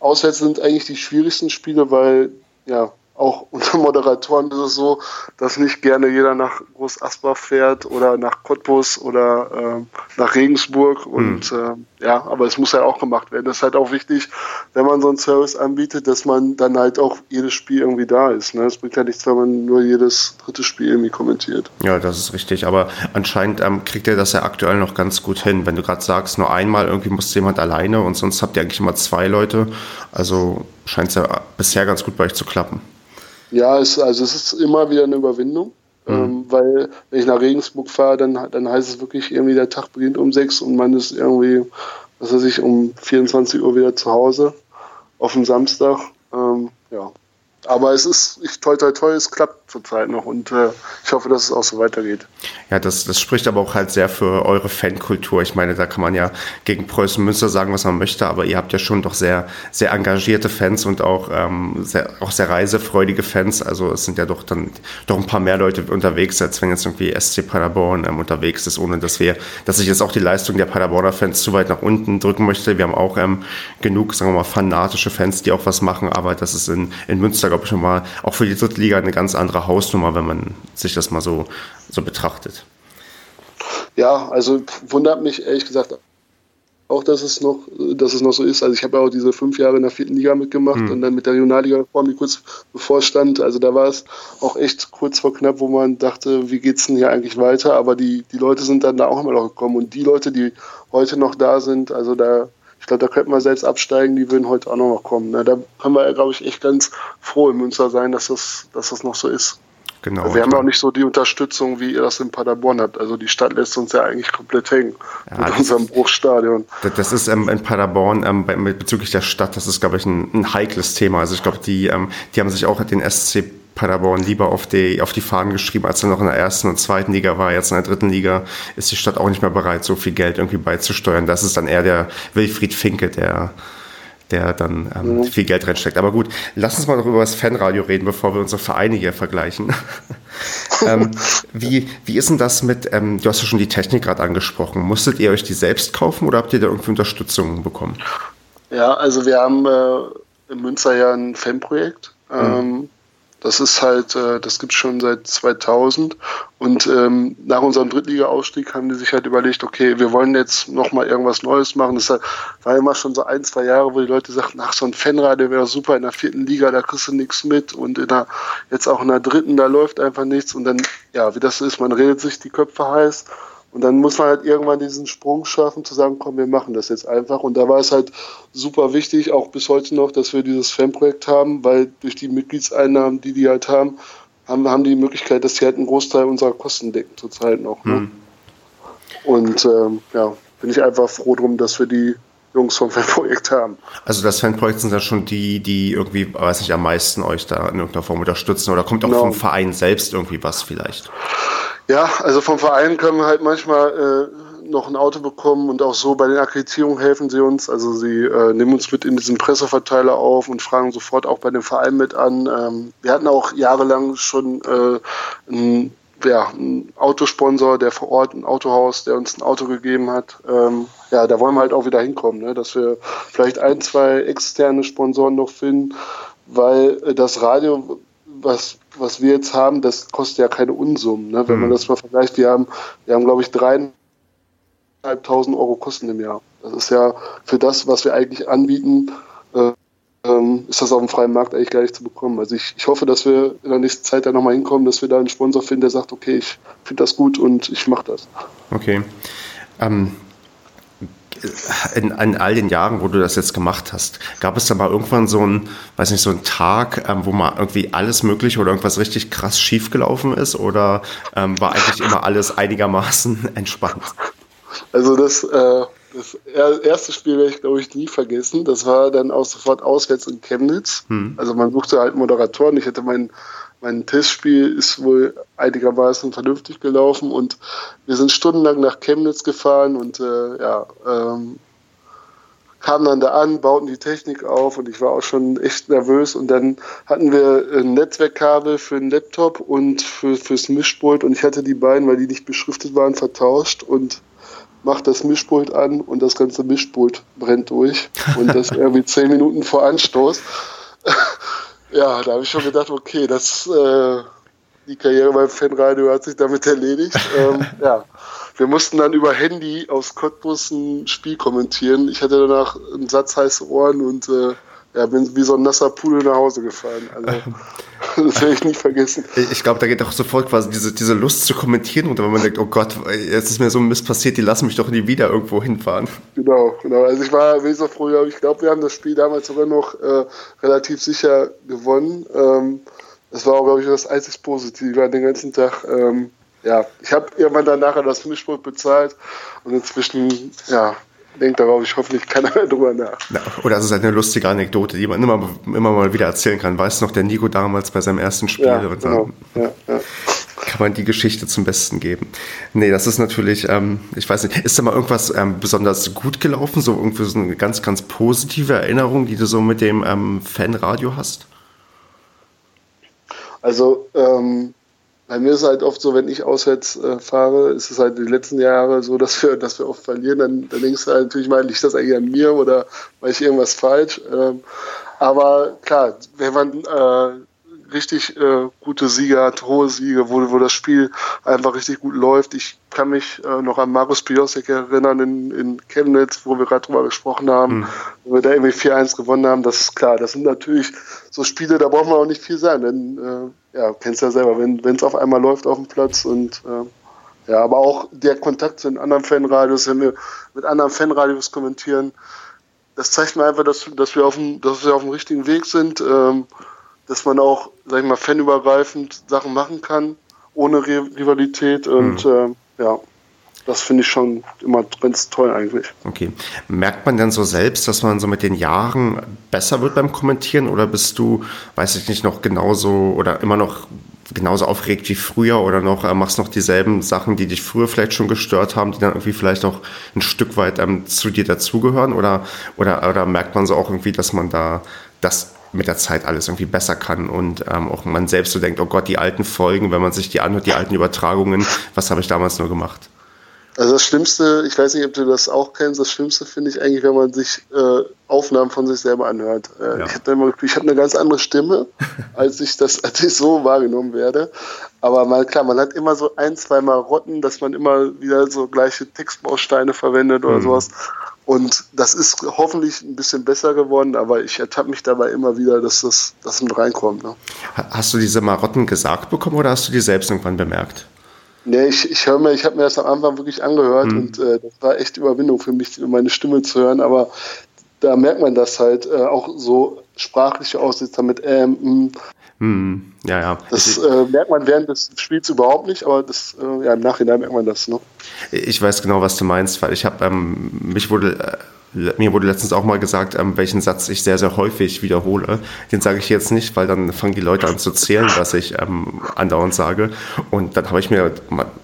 auswärts sind eigentlich die schwierigsten Spiele, weil ja, auch unter Moderatoren ist es so, dass nicht gerne jeder nach Groß Asbach fährt oder nach Cottbus oder äh, nach Regensburg. Und mhm. äh, ja, aber es muss ja auch gemacht werden. Das ist halt auch wichtig, wenn man so einen Service anbietet, dass man dann halt auch jedes Spiel irgendwie da ist. Ne? Es bringt ja nichts, wenn man nur jedes dritte Spiel irgendwie kommentiert. Ja, das ist richtig. Aber anscheinend ähm, kriegt ihr das ja aktuell noch ganz gut hin. Wenn du gerade sagst, nur einmal irgendwie muss jemand alleine und sonst habt ihr eigentlich immer zwei Leute. Also scheint es ja bisher ganz gut bei euch zu klappen. Ja, es, also es ist immer wieder eine Überwindung, mhm. ähm, weil wenn ich nach Regensburg fahre, dann, dann heißt es wirklich irgendwie, der Tag beginnt um sechs und man ist irgendwie, was weiß ich, um 24 Uhr wieder zu Hause auf dem Samstag. Ähm, ja, aber es ist, ich, toi, toi, toi, es klappt zurzeit noch und äh, ich hoffe, dass es auch so weitergeht. Ja, das, das spricht aber auch halt sehr für eure Fankultur. Ich meine, da kann man ja gegen Preußen Münster sagen, was man möchte, aber ihr habt ja schon doch sehr, sehr engagierte Fans und auch, ähm, sehr, auch sehr reisefreudige Fans. Also es sind ja doch dann doch ein paar mehr Leute unterwegs, als wenn jetzt irgendwie SC Paderborn ähm, unterwegs ist, ohne dass wir, dass ich jetzt auch die Leistung der Paderborner Fans zu weit nach unten drücken möchte. Wir haben auch ähm, genug, sagen wir mal, fanatische Fans, die auch was machen, aber das ist in, in Münster, glaube ich, nochmal auch für die dritte Liga eine ganz andere Hausnummer, wenn man sich das mal so, so betrachtet. Ja, also wundert mich ehrlich gesagt auch, dass es noch, dass es noch so ist. Also ich habe ja auch diese fünf Jahre in der vierten Liga mitgemacht mhm. und dann mit der Regionalliga-Reform, die kurz bevorstand. Also da war es auch echt kurz vor knapp, wo man dachte, wie geht's denn hier eigentlich weiter? Aber die, die Leute sind dann da auch immer noch gekommen. Und die Leute, die heute noch da sind, also da ich glaube, da könnten wir selbst absteigen, die würden heute auch noch kommen. Ne? Da können wir, glaube ich, echt ganz froh in Münster sein, dass das, dass das noch so ist. Genau. Wir haben ja auch nicht so die Unterstützung, wie ihr das in Paderborn habt. Also die Stadt lässt uns ja eigentlich komplett hängen ja, mit unserem Bruchstadion. Das ist ähm, in Paderborn ähm, bezüglich der Stadt, das ist, glaube ich, ein, ein, heikles Thema. Also ich glaube, die, ähm, die haben sich auch den SC Paderborn lieber auf die, auf die Fahnen geschrieben, als er noch in der ersten und zweiten Liga war. Jetzt in der dritten Liga ist die Stadt auch nicht mehr bereit, so viel Geld irgendwie beizusteuern. Das ist dann eher der Wilfried Finke, der, der dann ähm, mhm. viel Geld reinsteckt. Aber gut, lass uns mal noch über das Fanradio reden, bevor wir unsere Vereine hier vergleichen. ähm, wie, wie ist denn das mit, ähm, du hast ja schon die Technik gerade angesprochen, musstet ihr euch die selbst kaufen oder habt ihr da irgendwie Unterstützung bekommen? Ja, also wir haben äh, in Münster ja ein Fanprojekt. Mhm. Das ist halt, äh, das gibt es schon seit 2000. Und ähm, nach unserem Drittliga-Ausstieg haben die sich halt überlegt, okay, wir wollen jetzt nochmal irgendwas Neues machen. Das war immer schon so ein, zwei Jahre, wo die Leute sagten, ach, so ein Fanradio wäre super in der vierten Liga, da kriegst du nichts mit. Und in der, jetzt auch in der dritten, da läuft einfach nichts. Und dann, ja, wie das so ist, man redet sich die Köpfe heiß. Und dann muss man halt irgendwann diesen Sprung schaffen, zu sagen, komm, wir machen das jetzt einfach. Und da war es halt super wichtig, auch bis heute noch, dass wir dieses Fanprojekt haben, weil durch die Mitgliedseinnahmen, die die halt haben, haben, haben die Möglichkeit, dass sie halt einen Großteil unserer Kosten decken zurzeit noch. Ne? Mhm. Und ähm, ja, bin ich einfach froh drum, dass wir die Jungs vom Fanprojekt haben. Also das Fanprojekt sind dann schon die, die irgendwie, weiß nicht, am meisten euch da in irgendeiner Form unterstützen oder kommt auch genau. vom Verein selbst irgendwie was vielleicht? Ja, also vom Verein können wir halt manchmal äh, noch ein Auto bekommen und auch so bei den Akkreditierungen helfen sie uns. Also sie äh, nehmen uns mit in diesen Presseverteiler auf und fragen sofort auch bei dem Verein mit an. Ähm, wir hatten auch jahrelang schon äh, ein ja, ein Autosponsor, der vor Ort ein Autohaus, der uns ein Auto gegeben hat. Ähm, ja, da wollen wir halt auch wieder hinkommen, ne? dass wir vielleicht ein, zwei externe Sponsoren noch finden, weil äh, das Radio was, was wir jetzt haben, das kostet ja keine Unsummen. Ne? Wenn mhm. man das mal vergleicht, wir haben, wir haben glaube ich, dreieinhalbtausend Euro Kosten im Jahr. Das ist ja für das, was wir eigentlich anbieten, äh, ähm, ist das auf dem freien Markt eigentlich gar nicht zu bekommen. Also ich, ich hoffe, dass wir in der nächsten Zeit da nochmal hinkommen, dass wir da einen Sponsor finden, der sagt, okay, ich finde das gut und ich mache das. Okay. Ähm, in, in, all den Jahren, wo du das jetzt gemacht hast, gab es da mal irgendwann so einen, weiß nicht, so einen Tag, ähm, wo mal irgendwie alles mögliche oder irgendwas richtig krass schiefgelaufen ist oder ähm, war eigentlich immer alles einigermaßen entspannt? Also das, äh, das erste Spiel werde ich, glaube ich, nie vergessen. Das war dann auch sofort auswärts in Chemnitz. Hm. Also man suchte halt Moderatoren. Ich hatte meinen mein Testspiel ist wohl einigermaßen vernünftig gelaufen und wir sind stundenlang nach Chemnitz gefahren und äh, ja, ähm, kamen dann da an, bauten die Technik auf und ich war auch schon echt nervös und dann hatten wir ein Netzwerkkabel für den Laptop und für, fürs Mischpult und ich hatte die beiden, weil die nicht beschriftet waren, vertauscht und macht das Mischpult an und das ganze Mischpult brennt durch und das irgendwie zehn Minuten vor Anstoß. Ja, da habe ich schon gedacht, okay, das, äh, die Karriere beim Fanradio hat sich damit erledigt. ähm, ja, wir mussten dann über Handy aus Cottbus ein Spiel kommentieren. Ich hatte danach einen Satz heiße Ohren und äh, ja, bin wie so ein nasser Pudel nach Hause gefahren. Also, das werde ich nicht vergessen. Ich glaube, da geht auch sofort quasi diese, diese Lust zu kommentieren und wenn man denkt, oh Gott, jetzt ist mir so ein Mist passiert, die lassen mich doch nie wieder irgendwo hinfahren. Genau, genau. Also ich war wie so früh, ich glaube, wir haben das Spiel damals sogar noch äh, relativ sicher gewonnen. Ähm, das war auch, glaube ich, das einzig Positive an den ganzen Tag. Ähm, ja, ich habe irgendwann dann nachher das Mischpult bezahlt und inzwischen, ja, denkt darauf ich hoffentlich keiner mehr drüber nach. Na, oder es ist halt eine lustige Anekdote, die man immer, immer mal wieder erzählen kann. Weißt du noch, der Nico damals bei seinem ersten Spiel? Ja, und genau. dann ja, ja. kann man die Geschichte zum Besten geben. Nee, das ist natürlich, ähm, ich weiß nicht, ist da mal irgendwas ähm, besonders gut gelaufen? So irgendwie so eine ganz, ganz positive Erinnerung, die du so mit dem ähm, Fanradio hast? Also, ähm, bei mir ist es halt oft so, wenn ich auswärts äh, fahre, ist es halt die letzten Jahre so, dass wir, dass wir oft verlieren. Dann, dann denkst du halt natürlich mal, liegt das eigentlich an mir oder mache ich irgendwas falsch? Ähm, aber klar, wenn man äh, richtig äh, gute Siege hat, hohe Siege, wo, wo das Spiel einfach richtig gut läuft. Ich kann mich äh, noch an Markus Piosek erinnern in, in Chemnitz, wo wir gerade drüber gesprochen haben, mhm. wo wir da irgendwie 4-1 gewonnen haben. Das ist klar, das sind natürlich so Spiele, da braucht man auch nicht viel sein, denn äh, ja, kennst ja selber, wenn es auf einmal läuft auf dem Platz und äh, ja, aber auch der Kontakt zu den anderen Fanradios, wenn wir mit anderen Fanradios kommentieren, das zeigt mir einfach, dass, dass, wir, auf dem, dass wir auf dem richtigen Weg sind. Ähm, dass man auch, sag ich mal, fanübergreifend Sachen machen kann, ohne Rivalität und mhm. äh, ja. Das finde ich schon immer ganz toll eigentlich. Okay. Merkt man denn so selbst, dass man so mit den Jahren besser wird beim Kommentieren oder bist du, weiß ich nicht, noch genauso oder immer noch genauso aufgeregt wie früher oder noch äh, machst noch dieselben Sachen, die dich früher vielleicht schon gestört haben, die dann irgendwie vielleicht auch ein Stück weit ähm, zu dir dazugehören oder, oder, oder merkt man so auch irgendwie, dass man da das mit der Zeit alles irgendwie besser kann und ähm, auch man selbst so denkt, oh Gott, die alten Folgen, wenn man sich die anhört, die alten Übertragungen, was habe ich damals nur gemacht? Also das Schlimmste, ich weiß nicht, ob du das auch kennst, das Schlimmste finde ich eigentlich, wenn man sich äh, Aufnahmen von sich selber anhört. Äh, ja. Ich habe immer ich habe eine ganz andere Stimme, als ich das als ich so wahrgenommen werde. Aber mal klar, man hat immer so ein, zwei Marotten, dass man immer wieder so gleiche Textbausteine verwendet oder mhm. sowas. Und das ist hoffentlich ein bisschen besser geworden, aber ich ertappe mich dabei immer wieder, dass das, das mit reinkommt. Ne? Hast du diese Marotten gesagt bekommen oder hast du die selbst irgendwann bemerkt? Nee, ich, ich höre mir, ich habe mir das am Anfang wirklich angehört hm. und äh, das war echt Überwindung für mich, meine Stimme zu hören, aber da merkt man das halt äh, auch so sprachliche Aussetzer mit ähm, mm, hm, ja, ja. Das äh, merkt man während des Spiels überhaupt nicht, aber das, äh, ja, im Nachhinein merkt man das. Ne? Ich weiß genau, was du meinst, weil ich habe, ähm, mich wurde äh, mir wurde letztens auch mal gesagt, ähm, welchen Satz ich sehr, sehr häufig wiederhole. Den sage ich jetzt nicht, weil dann fangen die Leute an zu zählen, was ich ähm, andauernd sage. Und dann habe ich mir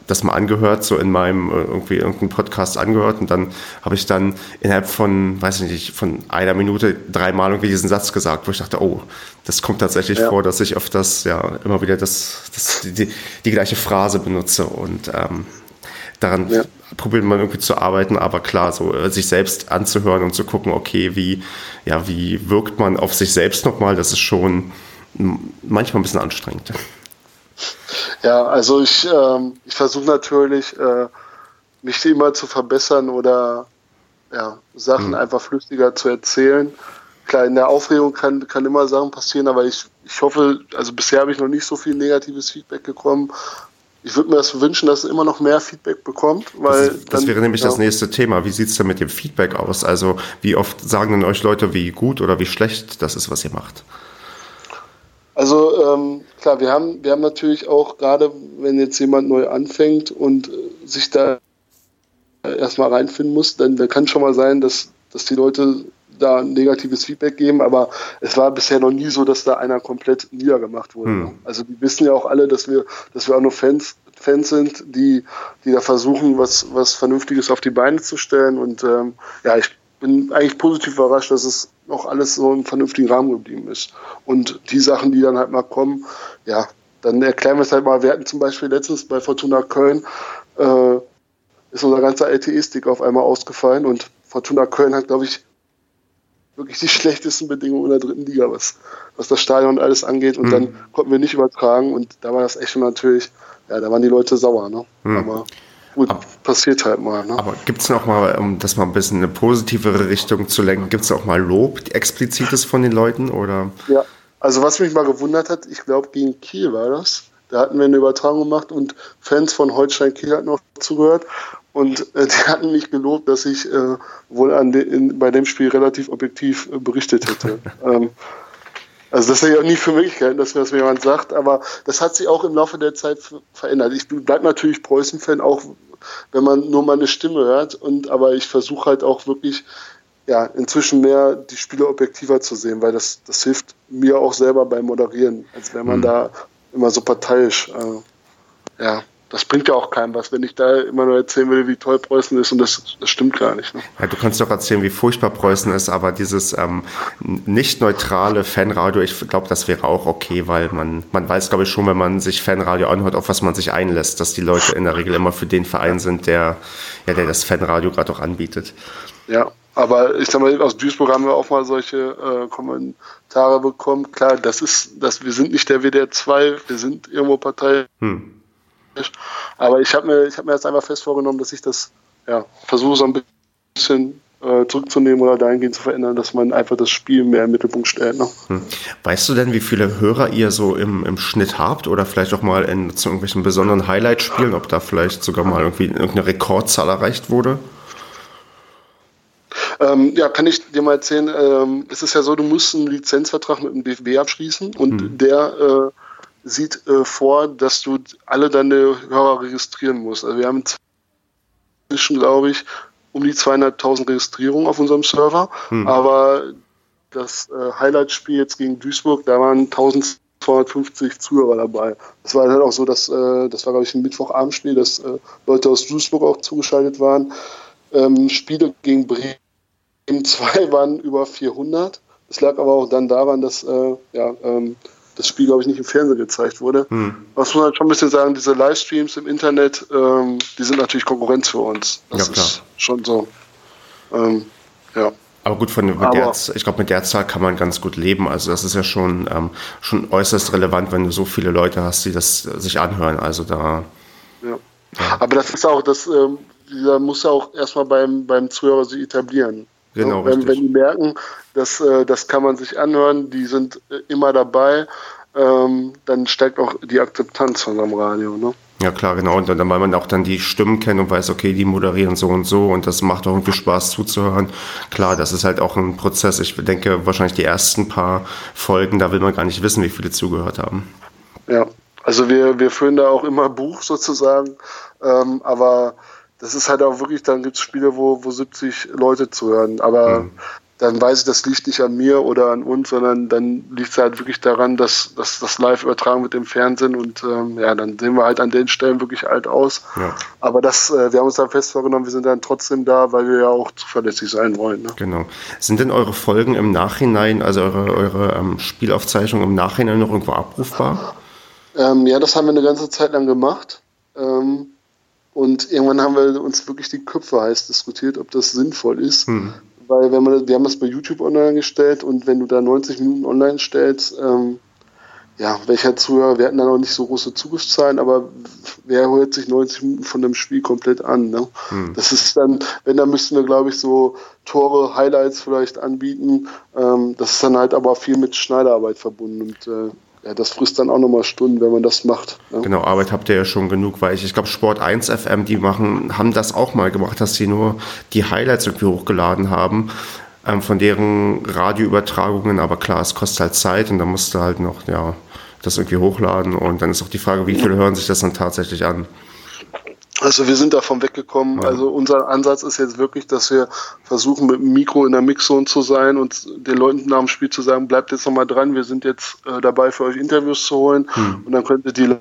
das mal angehört, so in meinem äh, irgendwie irgendeinen Podcast angehört und dann habe ich dann innerhalb von, weiß ich nicht, von einer Minute dreimal irgendwie diesen Satz gesagt, wo ich dachte, oh, das kommt tatsächlich ja. vor, dass ich öfters ja immer wieder das, das die, die, gleiche Phrase benutze und ähm, daran ja. Probiert man irgendwie zu arbeiten, aber klar, so äh, sich selbst anzuhören und zu gucken, okay, wie, ja, wie wirkt man auf sich selbst nochmal, das ist schon manchmal ein bisschen anstrengend. Ja, also ich, ähm, ich versuche natürlich, äh, mich immer zu verbessern oder ja, Sachen mhm. einfach flüssiger zu erzählen. Klar, in der Aufregung kann, kann immer Sachen passieren, aber ich, ich hoffe, also bisher habe ich noch nicht so viel negatives Feedback bekommen, ich würde mir das wünschen, dass es immer noch mehr Feedback bekommt. Weil das, das dann, wäre nämlich ja. das nächste Thema. Wie sieht es denn mit dem Feedback aus? Also wie oft sagen denn euch Leute, wie gut oder wie schlecht das ist, was ihr macht? Also ähm, klar, wir haben, wir haben natürlich auch gerade, wenn jetzt jemand neu anfängt und äh, sich da erstmal reinfinden muss, dann, dann kann schon mal sein, dass, dass die Leute da negatives Feedback geben, aber es war bisher noch nie so, dass da einer komplett niedergemacht wurde. Hm. Also die wissen ja auch alle, dass wir, dass wir auch nur Fans, Fans sind, die, die da versuchen, was, was Vernünftiges auf die Beine zu stellen. Und ähm, ja, ich bin eigentlich positiv überrascht, dass es noch alles so im vernünftigen Rahmen geblieben ist. Und die Sachen, die dann halt mal kommen, ja, dann erklären wir es halt mal. Wir hatten zum Beispiel letztens bei Fortuna Köln, äh, ist unser ganzer LTE-Stick auf einmal ausgefallen und Fortuna Köln hat, glaube ich, wirklich die schlechtesten Bedingungen in der dritten Liga, was, was das Stadion und alles angeht. Und mhm. dann konnten wir nicht übertragen und da war das echt schon natürlich, ja, da waren die Leute sauer. Ne? Mhm. Aber gut, aber, passiert halt mal. Ne? Aber gibt es noch mal, um das mal ein bisschen in eine positivere Richtung zu lenken, gibt es auch mal Lob, explizites von den Leuten? Oder? Ja, also was mich mal gewundert hat, ich glaube gegen Kiel war das. Da hatten wir eine Übertragung gemacht und Fans von Holstein Kiel hatten noch zugehört. Und äh, die hatten mich gelobt, dass ich äh, wohl an de, in, bei dem Spiel relativ objektiv äh, berichtet hätte. ähm, also das ist ja auch nie für Möglichkeiten, dass mir das jemand sagt, aber das hat sich auch im Laufe der Zeit verändert. Ich bleibe natürlich Preußen-Fan, auch wenn man nur meine Stimme hört. Und aber ich versuche halt auch wirklich ja, inzwischen mehr die Spiele objektiver zu sehen, weil das, das hilft mir auch selber beim Moderieren, als wenn man mhm. da immer so parteiisch, äh, ja, das bringt ja auch keinem was, wenn ich da immer nur erzählen will, wie toll Preußen ist und das, das stimmt gar nicht. Ne? Ja, du kannst doch erzählen, wie furchtbar Preußen ist, aber dieses ähm, nicht neutrale Fanradio, ich glaube, das wäre auch okay, weil man, man weiß, glaube ich, schon, wenn man sich Fanradio anhört, auf was man sich einlässt, dass die Leute in der Regel immer für den Verein sind, der, ja, der das Fanradio gerade auch anbietet. Ja, aber ich sag mal, aus Duisburg haben wir auch mal solche äh, Kommentare bekommen. Klar, das ist, das, wir sind nicht der WDR 2, wir sind irgendwo Partei. Hm. Aber ich habe mir, hab mir jetzt einfach fest vorgenommen, dass ich das ja, versuche, so ein bisschen äh, zurückzunehmen oder dahingehend zu verändern, dass man einfach das Spiel mehr im Mittelpunkt stellt. Ne? Hm. Weißt du denn, wie viele Hörer ihr so im, im Schnitt habt oder vielleicht auch mal in, zu irgendwelchen besonderen Highlight-Spielen, ob da vielleicht sogar mal irgendwie irgendeine Rekordzahl erreicht wurde? Ähm, ja, kann ich dir mal erzählen. Ähm, es ist ja so, du musst einen Lizenzvertrag mit dem DFB abschließen und mhm. der äh, sieht äh, vor, dass du alle deine Hörer registrieren musst. Also wir haben inzwischen, glaube ich, um die 200.000 Registrierungen auf unserem Server, mhm. aber das äh, Highlight-Spiel jetzt gegen Duisburg, da waren 1250 Zuhörer dabei. Das war dann auch so, dass äh, das war, glaube ich, ein Mittwochabendspiel, dass äh, Leute aus Duisburg auch zugeschaltet waren. Ähm, Spiele gegen Bremen im 2 waren über 400. Das lag aber auch dann daran, dass äh, ja, ähm, das Spiel, glaube ich, nicht im Fernsehen gezeigt wurde. Hm. Was muss man halt schon ein bisschen sagen, diese Livestreams im Internet, ähm, die sind natürlich Konkurrenz für uns. Das ja, ist schon so. Ähm, ja. Aber gut, von, mit der, ich glaube, mit der Zahl kann man ganz gut leben. Also das ist ja schon, ähm, schon äußerst relevant, wenn du so viele Leute hast, die das sich anhören. Also da. Ja. ja. Aber das ist auch, das ähm, da muss ja auch erstmal beim, beim Zuhörer sich etablieren. Genau, wenn, wenn die merken, dass, äh, das kann man sich anhören, die sind äh, immer dabei, ähm, dann steigt auch die Akzeptanz von einem Radio. Ne? Ja klar, genau. Und dann, weil man auch dann die Stimmen kennt und weiß, okay, die moderieren so und so und das macht auch irgendwie Spaß zuzuhören. Klar, das ist halt auch ein Prozess. Ich denke, wahrscheinlich die ersten paar Folgen, da will man gar nicht wissen, wie viele zugehört haben. Ja, also wir, wir führen da auch immer Buch sozusagen, ähm, aber das ist halt auch wirklich, dann gibt es Spiele, wo, wo 70 Leute zuhören. Aber mhm. dann weiß ich, das liegt nicht an mir oder an uns, sondern dann liegt es halt wirklich daran, dass, dass das live übertragen wird im Fernsehen und ähm, ja, dann sehen wir halt an den Stellen wirklich alt aus. Ja. Aber das, äh, wir haben uns dann fest vorgenommen, wir sind dann trotzdem da, weil wir ja auch zuverlässig sein wollen. Ne? Genau. Sind denn eure Folgen im Nachhinein, also eure, eure ähm, Spielaufzeichnungen im Nachhinein noch irgendwo abrufbar? Ähm, ja, das haben wir eine ganze Zeit lang gemacht. Ähm, und irgendwann haben wir uns wirklich die Köpfe heiß diskutiert, ob das sinnvoll ist. Hm. Weil wenn man, wir haben das bei YouTube online gestellt und wenn du da 90 Minuten online stellst, ähm, ja, welcher Zuhörer, wir hatten da noch nicht so große Zugriffszahlen, aber wer hört sich 90 Minuten von dem Spiel komplett an? Ne? Hm. Das ist dann, wenn, dann müssten wir, glaube ich, so Tore, Highlights vielleicht anbieten. Ähm, das ist dann halt aber viel mit Schneiderarbeit verbunden und äh, ja, das frisst dann auch nochmal Stunden, wenn man das macht. Ja. Genau, Arbeit habt ihr ja schon genug, weil ich, ich glaube, Sport 1 FM, die machen, haben das auch mal gemacht, dass sie nur die Highlights irgendwie hochgeladen haben ähm, von deren Radioübertragungen, aber klar, es kostet halt Zeit und da musst du halt noch, ja, das irgendwie hochladen und dann ist auch die Frage, wie viele hören sich das dann tatsächlich an? Also wir sind davon weggekommen. Ja. Also unser Ansatz ist jetzt wirklich, dass wir versuchen, mit dem Mikro in der Mixzone zu sein und den Leuten nach dem Spiel zu sagen, bleibt jetzt nochmal dran, wir sind jetzt äh, dabei für euch Interviews zu holen hm. und dann könnt ihr die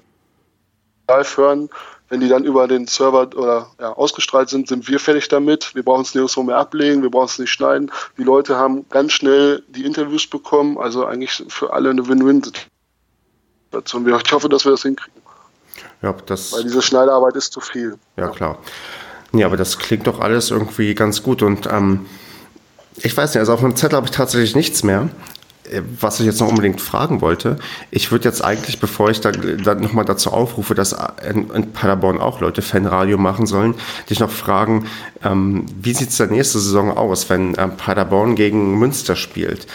live hören. Wenn die dann über den Server oder ja, ausgestrahlt sind, sind wir fertig damit. Wir brauchen es nirgendwo mehr ablegen, wir brauchen es nicht schneiden. Die Leute haben ganz schnell die Interviews bekommen, also eigentlich für alle eine Win-Win-Situation. Ich hoffe, dass wir das hinkriegen. Ja, das Weil diese Schneiderarbeit ist zu viel. Ja, klar. Ja, aber das klingt doch alles irgendwie ganz gut. Und ähm, ich weiß nicht, also auf meinem Zettel habe ich tatsächlich nichts mehr. Äh, was ich jetzt noch unbedingt fragen wollte, ich würde jetzt eigentlich, bevor ich dann, dann nochmal dazu aufrufe, dass in, in, Paderborn auch Leute Fanradio machen sollen, dich noch fragen, ähm, wie sieht es der nächste Saison aus, wenn ähm, Paderborn gegen Münster spielt?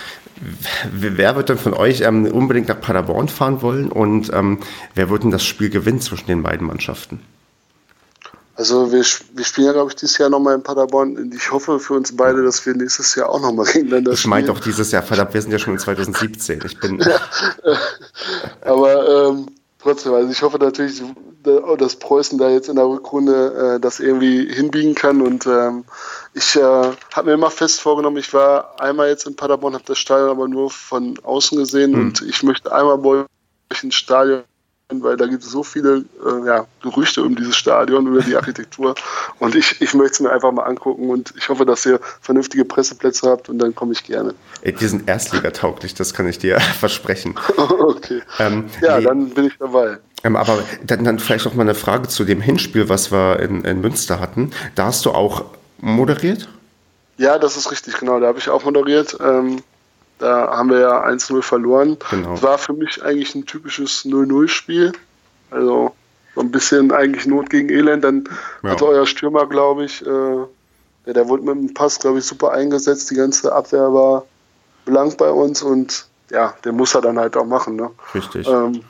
Wer wird denn von euch ähm, unbedingt nach Paderborn fahren wollen und ähm, wer wird denn das Spiel gewinnen zwischen den beiden Mannschaften? Also wir, wir spielen ja, glaube ich, dieses Jahr nochmal in Paderborn. Und ich hoffe für uns beide, dass wir nächstes Jahr auch nochmal gegeneinander spielen. Ich meine doch dieses Jahr, verdammt, wir sind ja schon in 2017. Ich bin. ja, aber ähm, trotzdem, also ich hoffe natürlich, dass Preußen da jetzt in der Rückrunde äh, das irgendwie hinbiegen kann. Und ähm, ich äh, habe mir immer fest vorgenommen, ich war einmal jetzt in Paderborn, habe das Stadion aber nur von außen gesehen mhm. und ich möchte einmal bei euch ins Stadion weil da gibt es so viele äh, ja, Gerüchte um dieses Stadion, über die Architektur. Und ich, ich möchte es mir einfach mal angucken und ich hoffe, dass ihr vernünftige Presseplätze habt und dann komme ich gerne. Die sind erstligatauglich, das kann ich dir versprechen. okay. Ähm, ja, nee, dann bin ich dabei. Ähm, aber dann, dann vielleicht noch mal eine Frage zu dem Hinspiel, was wir in, in Münster hatten. Da hast du auch moderiert? Ja, das ist richtig, genau. Da habe ich auch moderiert. Ähm, da haben wir ja 1-0 verloren. Genau. Das war für mich eigentlich ein typisches 0-0-Spiel. Also so ein bisschen eigentlich Not gegen Elend. Dann ja. hatte euer Stürmer, glaube ich, äh, der, der wurde mit dem Pass, glaube ich, super eingesetzt. Die ganze Abwehr war blank bei uns und ja, der muss er dann halt auch machen. Ne? Richtig. Ähm,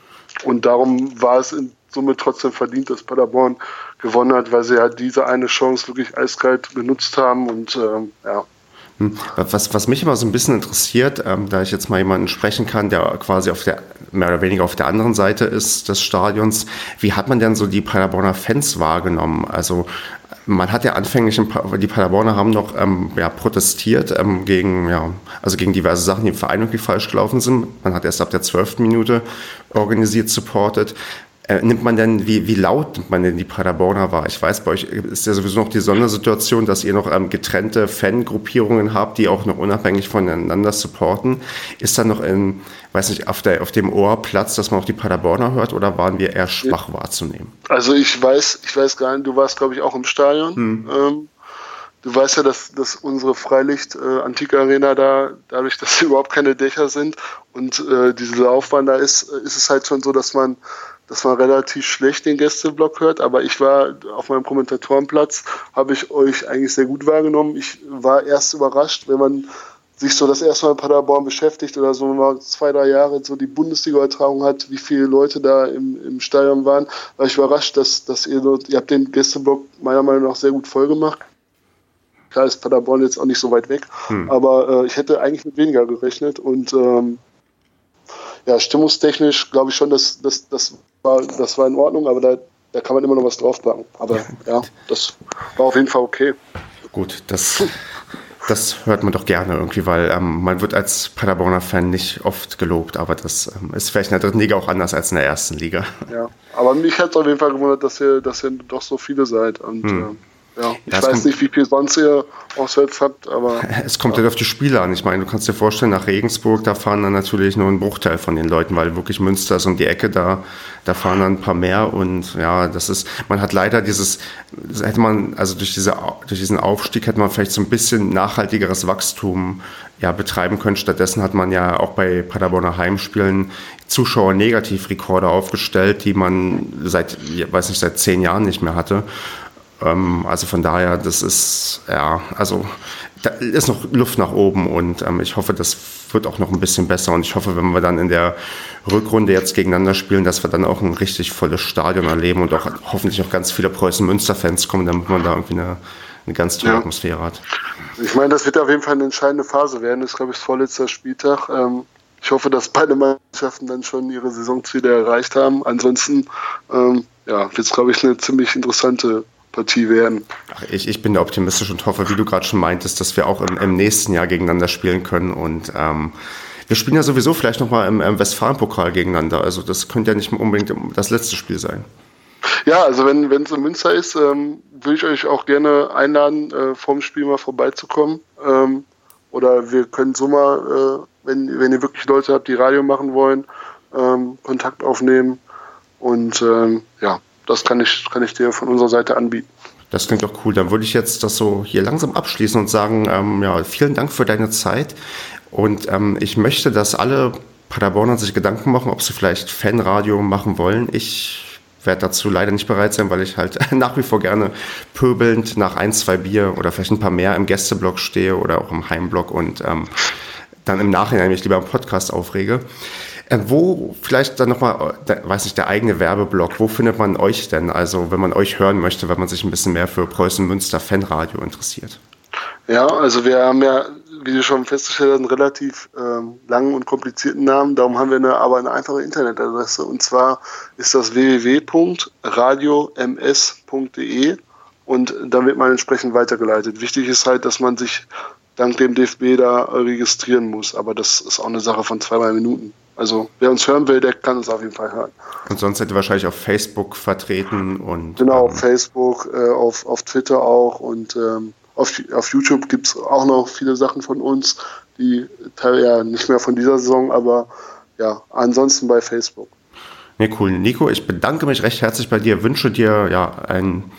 und darum war es in, somit trotzdem verdient, dass Paderborn gewonnen hat, weil sie halt diese eine Chance wirklich eiskalt genutzt haben und ähm, ja. Hm. Was, was mich immer so ein bisschen interessiert, ähm, da ich jetzt mal jemanden sprechen kann, der quasi auf der, mehr oder weniger auf der anderen Seite ist des Stadions, wie hat man denn so die Paderborner Fans wahrgenommen? Also man hat ja anfänglich, die Paderborner haben noch ähm, ja, protestiert ähm, gegen, ja, also gegen diverse Sachen, die im Verein irgendwie falsch gelaufen sind. Man hat erst ab der zwölften Minute organisiert, supportet. Äh, nimmt man denn, wie, wie laut nimmt man denn die Paderborner wahr? Ich weiß, bei euch ist ja sowieso noch die Sondersituation, dass ihr noch ähm, getrennte Fangruppierungen habt, die auch noch unabhängig voneinander supporten. Ist da noch in, weiß nicht, auf, der, auf dem Ohr Platz, dass man auch die Paderborner hört oder waren wir eher schwach wahrzunehmen? Also ich weiß, ich weiß gar nicht, du warst, glaube ich, auch im Stadion. Hm. Ähm, du weißt ja, dass, dass unsere Freilicht-Antik-Arena äh, da, dadurch, dass überhaupt keine Dächer sind und äh, diese Laufbahn da ist, äh, ist es halt schon so, dass man dass man relativ schlecht den Gästeblock hört, aber ich war auf meinem Kommentatorenplatz, habe ich euch eigentlich sehr gut wahrgenommen. Ich war erst überrascht, wenn man sich so das erste Mal in Paderborn beschäftigt oder so mal zwei, drei Jahre so die Bundesliga-Übertragung hat, wie viele Leute da im, im Stadion waren, war ich überrascht, dass, dass ihr, ihr habt den Gästeblock meiner Meinung nach sehr gut voll gemacht. Klar ist Paderborn jetzt auch nicht so weit weg, hm. aber äh, ich hätte eigentlich mit weniger gerechnet und ähm, ja, stimmungstechnisch glaube ich schon, dass das, das, war, das war in Ordnung, aber da, da kann man immer noch was draufpacken. Aber ja, ja das war auf jeden Fall okay. Gut, das, das hört man doch gerne irgendwie, weil ähm, man wird als Paderborner Fan nicht oft gelobt, aber das ähm, ist vielleicht in der dritten Liga auch anders als in der ersten Liga. Ja, aber mich hat es auf jeden Fall gewundert, dass ihr, dass ihr doch so viele seid. Und hm. äh, ja, ich das weiß nicht, wie viel sonst ihr auswärts habt, aber. Es kommt ja. halt auf die Spiele an. Ich meine, du kannst dir vorstellen, nach Regensburg, da fahren dann natürlich nur ein Bruchteil von den Leuten, weil wirklich Münster ist um die Ecke, da, da fahren dann ein paar mehr und ja, das ist, man hat leider dieses, hätte man, also durch, diese, durch diesen Aufstieg hätte man vielleicht so ein bisschen nachhaltigeres Wachstum ja, betreiben können. Stattdessen hat man ja auch bei Paderborner Heimspielen Zuschauer-Negativrekorde aufgestellt, die man seit, weiß nicht, seit zehn Jahren nicht mehr hatte. Ähm, also von daher, das ist, ja, also da ist noch Luft nach oben und ähm, ich hoffe, das wird auch noch ein bisschen besser und ich hoffe, wenn wir dann in der Rückrunde jetzt gegeneinander spielen, dass wir dann auch ein richtig volles Stadion erleben und auch hoffentlich auch ganz viele Preußen-Münster-Fans kommen, damit man da irgendwie eine, eine ganz tolle ja. Atmosphäre hat. Ich meine, das wird auf jeden Fall eine entscheidende Phase werden. Das ist, glaube ich, das vorletzte Spieltag. Ähm, ich hoffe, dass beide Mannschaften dann schon ihre Saisonziele erreicht haben. Ansonsten ähm, ja, wird es, glaube ich, eine ziemlich interessante Partie werden. Ach, ich, ich bin da optimistisch und hoffe, wie du gerade schon meintest, dass wir auch im, im, nächsten Jahr gegeneinander spielen können. Und ähm, wir spielen ja sowieso vielleicht nochmal im, im Westfalen-Pokal gegeneinander. Also das könnte ja nicht unbedingt das letzte Spiel sein. Ja, also wenn es in Münster ist, ähm, würde ich euch auch gerne einladen, äh, vorm Spiel mal vorbeizukommen. Ähm, oder wir können so mal, äh, wenn, wenn ihr wirklich Leute habt, die Radio machen wollen, ähm, Kontakt aufnehmen. Und ähm, ja, das kann ich, kann ich dir von unserer Seite anbieten. Das klingt doch cool. Dann würde ich jetzt das so hier langsam abschließen und sagen, ähm, ja, vielen Dank für deine Zeit. Und ähm, ich möchte, dass alle Paderborner sich Gedanken machen, ob sie vielleicht Fanradio machen wollen. Ich werde dazu leider nicht bereit sein, weil ich halt nach wie vor gerne pöbelnd nach ein, zwei Bier oder vielleicht ein paar mehr im Gästeblock stehe oder auch im Heimblock und ähm, dann im Nachhinein mich lieber im Podcast aufrege. Äh, wo vielleicht dann nochmal, weiß ich, der eigene Werbeblock, wo findet man euch denn? Also wenn man euch hören möchte, wenn man sich ein bisschen mehr für Preußen Münster Fanradio interessiert. Ja, also wir haben ja wie du schon festgestellt hast, einen relativ ähm, langen und komplizierten Namen. Darum haben wir eine, aber eine einfache Internetadresse. Und zwar ist das www.radioms.de und dann wird man entsprechend weitergeleitet. Wichtig ist halt, dass man sich dank dem DFB da registrieren muss. Aber das ist auch eine Sache von zwei, drei Minuten. Also wer uns hören will, der kann uns auf jeden Fall hören. Und sonst seid ihr wahrscheinlich auf Facebook vertreten und. Genau, ähm, auf Facebook, äh, auf, auf Twitter auch und ähm, auf, auf YouTube gibt es auch noch viele Sachen von uns, die ja nicht mehr von dieser Saison, aber ja, ansonsten bei Facebook. Ne, cool. Nico, ich bedanke mich recht herzlich bei dir, wünsche dir ja einen,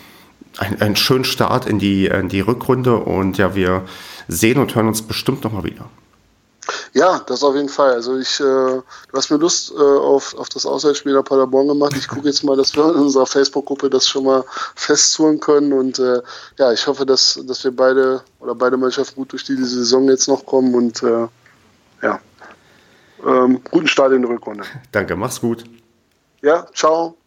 einen, einen schönen Start in die, in die Rückrunde und ja, wir sehen und hören uns bestimmt nochmal wieder. Ja, das auf jeden Fall. Also ich, äh, du hast mir Lust äh, auf, auf das Auswärtsspiel nach Paderborn gemacht. Ich gucke jetzt mal, dass wir in unserer Facebook-Gruppe das schon mal festzurren können. Und äh, ja, ich hoffe, dass, dass wir beide oder beide Mannschaften gut durch diese Saison jetzt noch kommen und äh, ja, ähm, guten Start in der Rückrunde. Danke, mach's gut. Ja, ciao.